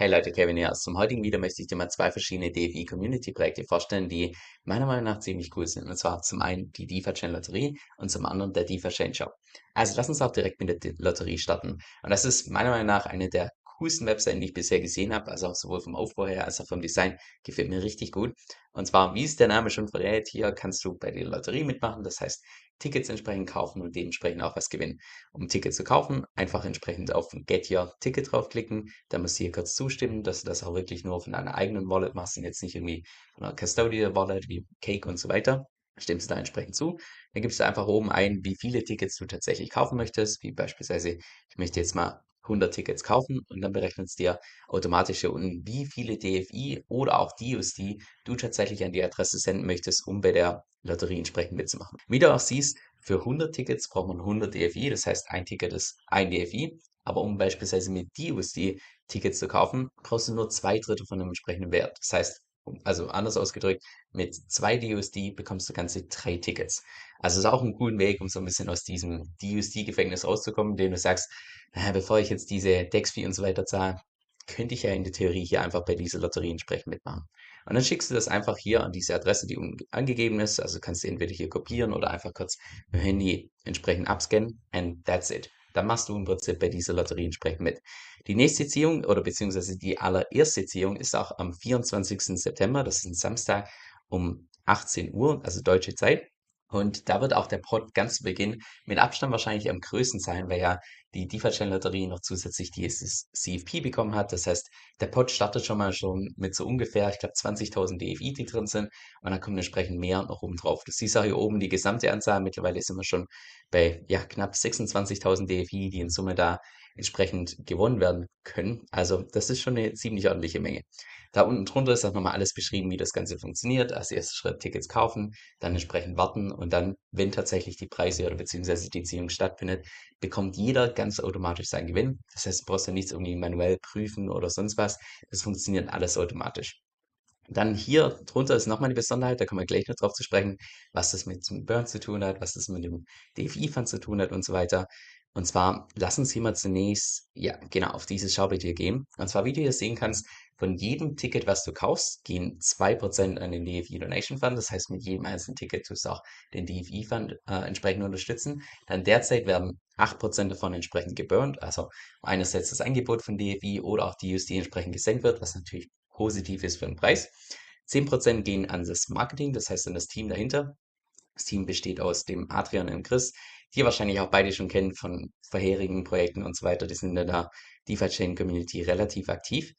Hey Leute, Kevin hier. Zum heutigen Video möchte ich dir mal zwei verschiedene DFI Community Projekte vorstellen, die meiner Meinung nach ziemlich cool sind. Und zwar zum einen die DeFi Chain Lotterie und zum anderen der DeFi Chain Shop. Also lass uns auch direkt mit der Lotterie starten. Und das ist meiner Meinung nach eine der coolsten Webseiten, die ich bisher gesehen habe. Also auch sowohl vom Aufbau her als auch vom Design. Gefällt mir richtig gut. Und zwar, wie es der Name schon verrät, hier kannst du bei der Lotterie mitmachen. Das heißt, Tickets entsprechend kaufen und dementsprechend auch was gewinnen. Um Tickets zu kaufen, einfach entsprechend auf Get Your Ticket draufklicken. Dann musst du hier kurz zustimmen, dass du das auch wirklich nur von deiner eigenen Wallet machst und jetzt nicht irgendwie von einer Custodial Wallet wie Cake und so weiter stimmst du da entsprechend zu. Dann gibst du einfach oben ein, wie viele Tickets du tatsächlich kaufen möchtest, wie beispielsweise, ich möchte jetzt mal 100 Tickets kaufen und dann berechnet es dir automatisch hier unten, wie viele DFI oder auch DUSD du tatsächlich an die Adresse senden möchtest, um bei der Lotterie entsprechend mitzumachen. Wie du auch siehst, für 100 Tickets braucht man 100 DFI, das heißt ein Ticket ist ein DFI, aber um beispielsweise mit DUSD Tickets zu kaufen, brauchst du nur zwei Drittel von dem entsprechenden Wert. Das heißt, also anders ausgedrückt, mit zwei DUSD bekommst du ganze drei Tickets. Also ist auch ein cooler Weg, um so ein bisschen aus diesem DUSD-Gefängnis rauszukommen, indem du sagst, naja, bevor ich jetzt diese Dex-Fee und so weiter zahle, könnte ich ja in der Theorie hier einfach bei dieser Lotterie entsprechend mitmachen. Und dann schickst du das einfach hier an diese Adresse, die angegeben ist. Also kannst du entweder hier kopieren oder einfach kurz mit dem Handy entsprechend abscannen and that's it. Dann machst du im Prinzip bei dieser Lotterie entsprechend mit. Die nächste Ziehung oder beziehungsweise die allererste Ziehung ist auch am 24. September, das ist ein Samstag um 18 Uhr, also deutsche Zeit. Und da wird auch der Pot ganz zu Beginn mit Abstand wahrscheinlich am größten sein, weil ja die DeFi-Chain-Lotterie noch zusätzlich die CFP bekommen hat. Das heißt, der Pot startet schon mal schon mit so ungefähr, ich glaube, 20.000 DFI, die drin sind. Und dann kommt entsprechend mehr noch oben drauf. Du siehst auch hier oben die gesamte Anzahl. Mittlerweile sind wir schon bei ja, knapp 26.000 DFI, die in Summe da entsprechend gewonnen werden können. Also das ist schon eine ziemlich ordentliche Menge. Da unten drunter ist auch nochmal alles beschrieben, wie das Ganze funktioniert. Als erster Schritt Tickets kaufen, dann entsprechend warten und dann, wenn tatsächlich die Preise oder beziehungsweise die Ziehung stattfindet, bekommt jeder ganz automatisch seinen Gewinn. Das heißt, du brauchst ja nichts irgendwie manuell prüfen oder sonst was. Das funktioniert alles automatisch. Dann hier drunter ist nochmal eine Besonderheit, da kommen wir gleich noch drauf zu sprechen, was das mit dem Burn zu tun hat, was das mit dem DFI-Fund zu tun hat und so weiter. Und zwar, lass uns hier mal zunächst, ja, genau, auf dieses Schaubild hier gehen. Und zwar, wie du hier sehen kannst, von jedem Ticket, was du kaufst, gehen 2% an den DFI Donation Fund. Das heißt, mit jedem einzelnen Ticket tust du auch den DFI Fund äh, entsprechend unterstützen. Dann derzeit werden 8% davon entsprechend geburnt. Also einerseits das Angebot von DFI oder auch die USD entsprechend gesenkt wird, was natürlich positiv ist für den Preis. 10% gehen an das Marketing, das heißt an das Team dahinter. Das Team besteht aus dem Adrian und Chris, die wahrscheinlich auch beide schon kennt von vorherigen Projekten und so weiter. Die sind in der DeFi Chain Community relativ aktiv.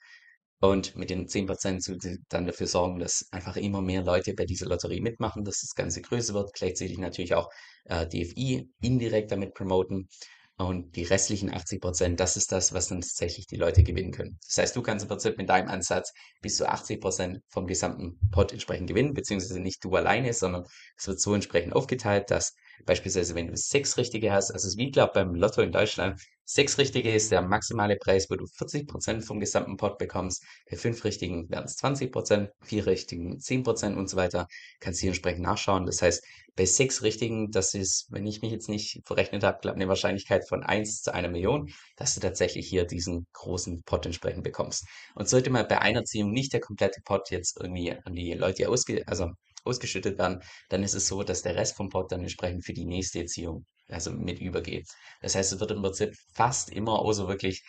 Und mit den 10% dann dafür sorgen, dass einfach immer mehr Leute bei dieser Lotterie mitmachen, dass das Ganze größer wird. Gleichzeitig natürlich auch äh, DFI indirekt damit promoten. Und die restlichen 80 Prozent, das ist das, was dann tatsächlich die Leute gewinnen können. Das heißt, du kannst im Prinzip mit deinem Ansatz bis zu 80 Prozent vom gesamten Pot entsprechend gewinnen, beziehungsweise nicht du alleine, sondern es wird so entsprechend aufgeteilt, dass beispielsweise, wenn du sechs richtige hast, also es ist wie, glaube beim Lotto in Deutschland, Sechs richtige ist der maximale Preis, wo du 40% vom gesamten Pot bekommst. Bei fünf richtigen werden es 20%, vier richtigen 10% und so weiter. Kannst du hier entsprechend nachschauen. Das heißt, bei sechs richtigen, das ist, wenn ich mich jetzt nicht verrechnet habe, glaube eine Wahrscheinlichkeit von 1 zu einer Million, dass du tatsächlich hier diesen großen Pot entsprechend bekommst. Und sollte mal bei einer Ziehung nicht der komplette Pot jetzt irgendwie an die Leute ausge, also ausgeschüttet werden, dann ist es so, dass der Rest vom Pot dann entsprechend für die nächste Erziehung also mit übergeht. Das heißt, es wird im Prinzip fast immer, außer wirklich,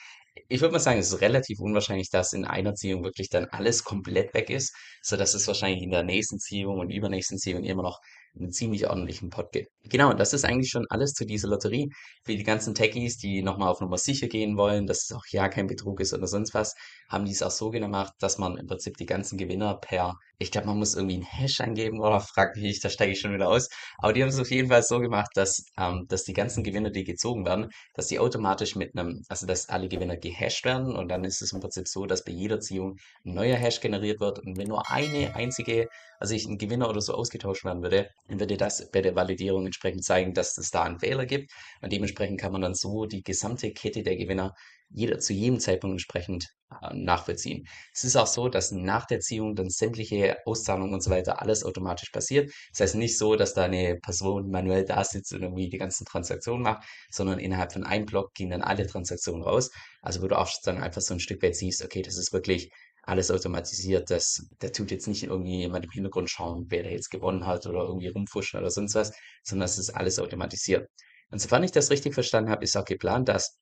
ich würde mal sagen, es ist relativ unwahrscheinlich, dass in einer Ziehung wirklich dann alles komplett weg ist, so dass es wahrscheinlich in der nächsten Ziehung und übernächsten Ziehung immer noch einen ziemlich ordentlichen Pot gibt. Genau, das ist eigentlich schon alles zu dieser Lotterie. Für die ganzen Techies, die nochmal auf Nummer sicher gehen wollen, dass es auch ja kein Betrug ist oder sonst was, haben die es auch so gemacht, dass man im Prinzip die ganzen Gewinner per, ich glaube, man muss irgendwie einen Hash eingeben oder fragt mich, da steige ich schon wieder aus. Aber die haben es auf jeden Fall so gemacht, dass, ähm, dass die ganzen Gewinner, die gezogen werden, dass die automatisch mit einem, also dass alle Gewinner gehasht werden und dann ist es im Prinzip so, dass bei jeder Ziehung ein neuer Hash generiert wird und wenn nur eine einzige, also ich ein Gewinner oder so ausgetauscht werden würde, dann dir das bei der Validierung entsprechend zeigen, dass es da einen Fehler gibt. Und dementsprechend kann man dann so die gesamte Kette der Gewinner jeder zu jedem Zeitpunkt entsprechend äh, nachvollziehen. Es ist auch so, dass nach der Ziehung dann sämtliche Auszahlungen und so weiter alles automatisch passiert. Das heißt nicht so, dass da eine Person manuell da sitzt und irgendwie die ganzen Transaktionen macht, sondern innerhalb von einem Block gehen dann alle Transaktionen raus. Also wo du auch dann einfach so ein Stück weit siehst, okay, das ist wirklich alles automatisiert. Das, der tut jetzt nicht irgendwie jemand im Hintergrund schauen, wer da jetzt gewonnen hat oder irgendwie rumfuschen oder sonst was, sondern es ist alles automatisiert. Und sofern ich das richtig verstanden habe, ist auch geplant, dass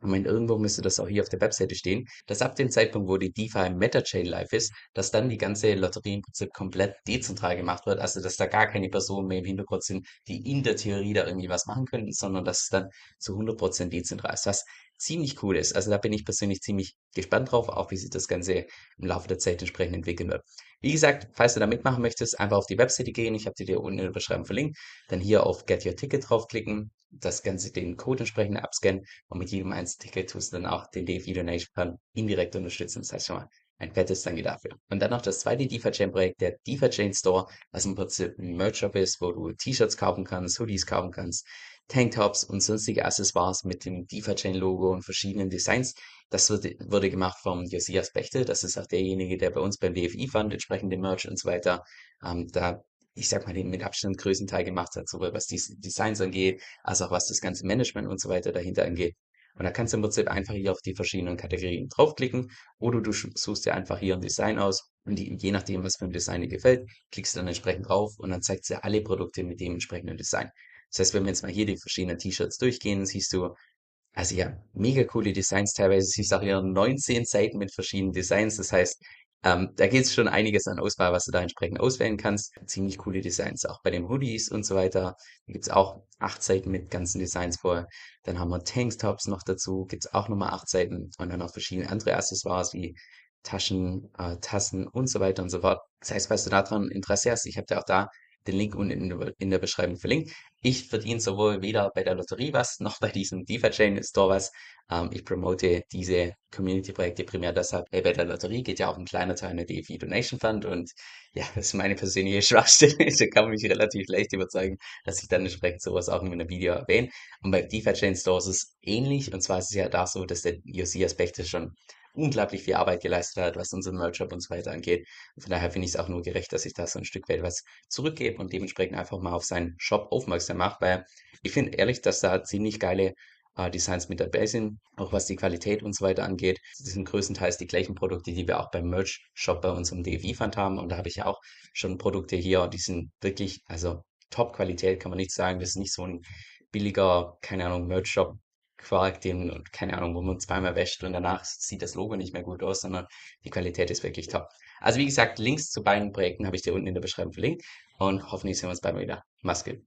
meine, irgendwo müsste das auch hier auf der Webseite stehen, dass ab dem Zeitpunkt, wo die DeFi Meta-Chain live ist, dass dann die ganze Lotterie im Prinzip komplett dezentral gemacht wird, also dass da gar keine Personen mehr im Hintergrund sind, die in der Theorie da irgendwie was machen könnten, sondern dass es dann zu 100% dezentral ist, was ziemlich cool ist. Also da bin ich persönlich ziemlich gespannt drauf, auch wie sich das Ganze im Laufe der Zeit entsprechend entwickeln wird. Wie gesagt, falls du da mitmachen möchtest, einfach auf die Webseite gehen. Ich habe die dir unten in der Beschreibung verlinkt. Dann hier auf Get Your Ticket draufklicken, das Ganze den Code entsprechend abscannen und mit jedem einzelnen Ticket tust du dann auch den DeFi Donation Fund indirekt unterstützen. Das heißt schon mal ein fettes Danke dafür. Und dann noch das zweite DeFi-Chain-Projekt, der DeFi-Chain Store, was im Prinzip ein Merch-Shop ist, wo du T-Shirts kaufen kannst, Hoodies kaufen kannst, Tanktops und sonstige Accessoires mit dem DeFi-Chain-Logo und verschiedenen Designs. Das wurde, gemacht vom Josias Bechte. Das ist auch derjenige, der bei uns beim DFI-Fund entsprechend den Merch und so weiter ähm, da ich sag mal, den mit Abstand größten Teil gemacht hat, sowohl was die Designs angeht, als auch was das ganze Management und so weiter dahinter angeht. Und da kannst du im Prinzip einfach hier auf die verschiedenen Kategorien draufklicken oder du suchst dir einfach hier ein Design aus und die, je nachdem, was für ein Design dir gefällt, klickst du dann entsprechend drauf und dann zeigt dir alle Produkte mit dem entsprechenden Design. Das heißt, wenn wir jetzt mal hier die verschiedenen T-Shirts durchgehen, siehst du, also ja, mega coole Designs teilweise. Siehst auch hier 19 Seiten mit verschiedenen Designs. Das heißt, ähm, da geht es schon einiges an Auswahl, was du da entsprechend auswählen kannst. Ziemlich coole Designs, auch bei den Hoodies und so weiter. Da gibt es auch acht Seiten mit ganzen Designs vor. Dann haben wir Tanktops noch dazu, gibt es auch nochmal acht Seiten und dann noch verschiedene andere Accessoires wie Taschen, äh, Tassen und so weiter und so fort. Das heißt, falls du daran Interesse hast, ich habe dir auch da den Link unten in der, Beschreibung verlinkt. Ich verdiene sowohl weder bei der Lotterie was, noch bei diesem DeFi-Chain Store was. Ähm, ich promote diese Community-Projekte primär deshalb. Hey, bei der Lotterie geht ja auch ein kleiner Teil in der DeFi Donation Fund und ja, das ist meine persönliche Schwachstelle. da kann man mich relativ leicht überzeugen, dass ich dann entsprechend sowas auch in einem Video erwähne. Und bei DeFi-Chain Stores ist es ähnlich und zwar ist es ja da so, dass der Bechte schon unglaublich viel Arbeit geleistet hat, was unseren Merch-Shop und so weiter angeht. Von daher finde ich es auch nur gerecht, dass ich da so ein Stück weit was zurückgebe und dementsprechend einfach mal auf seinen Shop aufmerksam mache, weil ich finde ehrlich, dass da ziemlich geile äh, Designs mit dabei sind, auch was die Qualität und so weiter angeht. Das sind größtenteils die gleichen Produkte, die wir auch beim Merch-Shop bei unserem DFI-Fund haben. Und da habe ich ja auch schon Produkte hier, die sind wirklich, also Top-Qualität kann man nicht sagen. Das ist nicht so ein billiger, keine Ahnung, Merch-Shop, Quark, den, keine Ahnung, wo man zweimal wäscht und danach sieht das Logo nicht mehr gut aus, sondern die Qualität ist wirklich top. Also wie gesagt, Links zu beiden Projekten habe ich dir unten in der Beschreibung verlinkt und hoffentlich sehen wir uns bald mal wieder. Mach's gut.